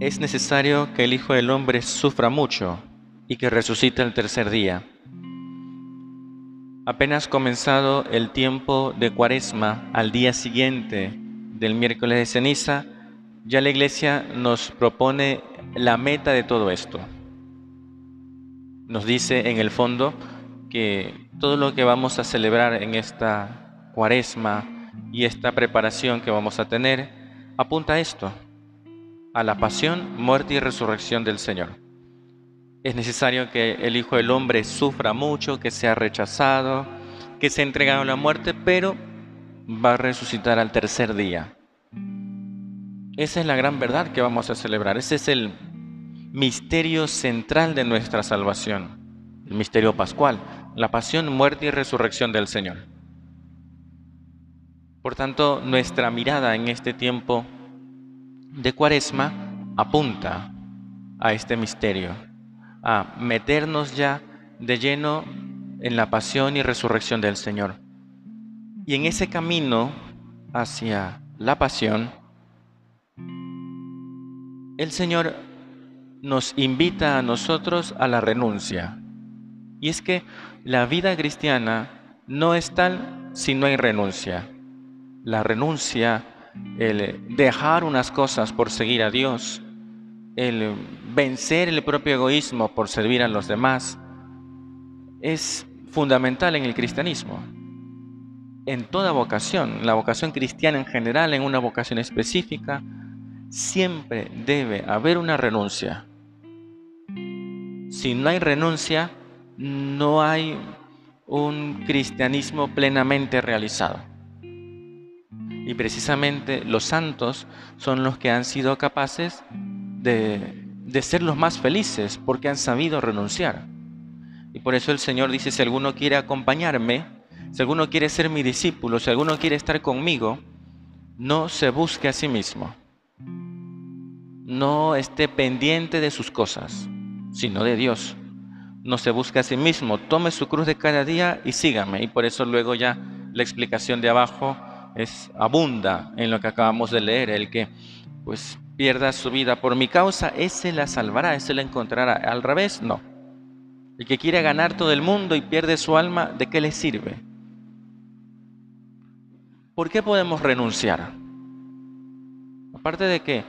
es necesario que el Hijo del Hombre sufra mucho y que resucite el tercer día. Apenas comenzado el tiempo de cuaresma al día siguiente del miércoles de ceniza, ya la iglesia nos propone la meta de todo esto. Nos dice en el fondo que todo lo que vamos a celebrar en esta cuaresma y esta preparación que vamos a tener apunta a esto, a la pasión, muerte y resurrección del Señor. Es necesario que el Hijo del Hombre sufra mucho, que sea rechazado, que sea entregado a la muerte, pero va a resucitar al tercer día. Esa es la gran verdad que vamos a celebrar. Ese es el misterio central de nuestra salvación, el misterio pascual, la pasión, muerte y resurrección del Señor. Por tanto, nuestra mirada en este tiempo de Cuaresma apunta a este misterio, a meternos ya de lleno en la pasión y resurrección del Señor. Y en ese camino hacia la pasión, el Señor nos invita a nosotros a la renuncia. Y es que la vida cristiana no es tal si no hay renuncia. La renuncia el dejar unas cosas por seguir a Dios, el vencer el propio egoísmo por servir a los demás, es fundamental en el cristianismo. En toda vocación, la vocación cristiana en general, en una vocación específica, siempre debe haber una renuncia. Si no hay renuncia, no hay un cristianismo plenamente realizado. Y precisamente los santos son los que han sido capaces de, ser los más felices porque han sabido renunciar. Y por eso el Señor dice, si alguno quiere acompañarme, si alguno quiere ser mi discípulo, si alguno quiere estar conmigo, no se busque a sí mismo. No esté pendiente de sus cosas, sino de Dios. No se busque a sí mismo, tome su cruz de cada día y sígame. Y por eso luego ya la explicación de abajo es abunda en lo que acabamos de leer, el que pues pierda su vida por mi causa, ese la salvará, ese la encontrará. Al revés, no. El que quiere ganar todo el mundo y pierde su alma, ¿de qué le sirve? ¿Por qué podemos renunciar? Aparte de que,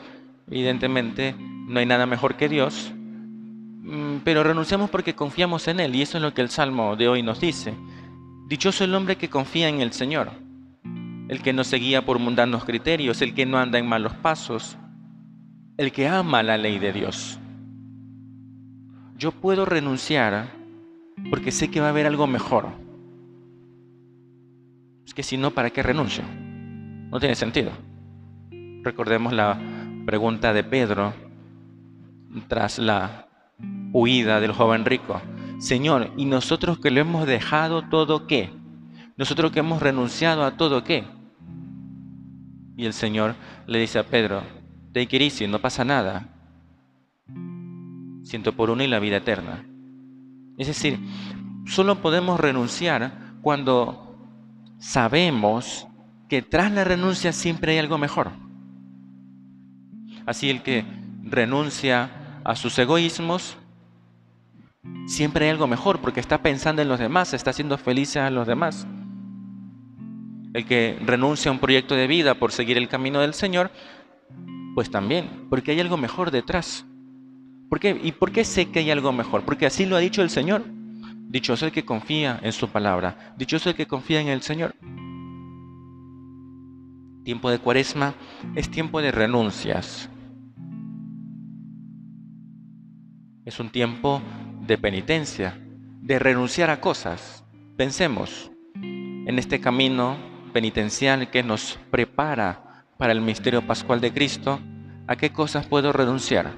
evidentemente, no hay nada mejor que Dios, mm, pero renunciamos porque confiamos en Él, y eso es lo que el Salmo de hoy nos dice. Dichoso el hombre que confía en el Señor el que no se guía por mundanos criterios, el que no anda en malos pasos, el que ama la ley de Dios. Yo puedo renunciar porque sé que va a haber algo mejor. Es que si no, ¿para qué renuncio? No tiene sentido. Recordemos la pregunta de Pedro tras la huida del joven rico. Señor, ¿y nosotros que lo hemos dejado todo qué? Nosotros que hemos renunciado a todo qué? Y el Señor le dice a Pedro, take it no pasa nada. Siento por uno y la vida eterna. Es decir, solo podemos renunciar cuando sabemos que tras la renuncia siempre hay algo mejor. Así el que renuncia a sus egoísmos, siempre hay algo mejor porque está pensando en los demás, está haciendo felices a los demás el que renuncia a un proyecto de vida por seguir el camino del Señor, pues también, porque hay algo mejor detrás. ¿Por qué? ¿Y por qué sé que hay algo mejor? Porque así lo ha dicho el Señor. Dichoso el que confía en su palabra. Dichoso el que confía en el Señor. Tiempo de cuaresma es tiempo de renuncias. Es un tiempo de penitencia, de renunciar a cosas. Pensemos en este camino penitencial que nos prepara para el misterio pascual de Cristo, ¿a qué cosas puedo renunciar?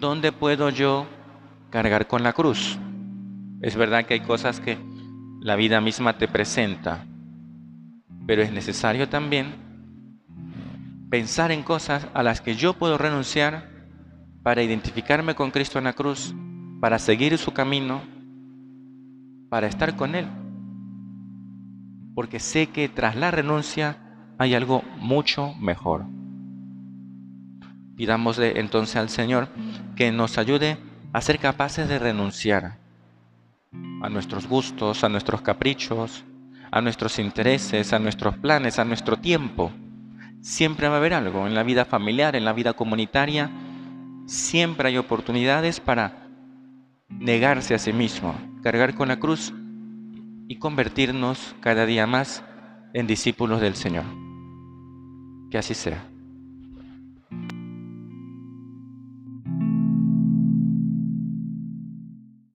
¿Dónde puedo yo cargar con la cruz? Es verdad que hay cosas que la vida misma te presenta, pero es necesario también pensar en cosas a las que yo puedo renunciar para identificarme con Cristo en la cruz, para seguir su camino, para estar con Él porque sé que tras la renuncia hay algo mucho mejor. Pidámosle entonces al Señor que nos ayude a ser capaces de renunciar a nuestros gustos, a nuestros caprichos, a nuestros intereses, a nuestros planes, a nuestro tiempo. Siempre va a haber algo en la vida familiar, en la vida comunitaria. Siempre hay oportunidades para negarse a sí mismo, cargar con la cruz y convertirnos cada día más en discípulos del Señor. Que así sea.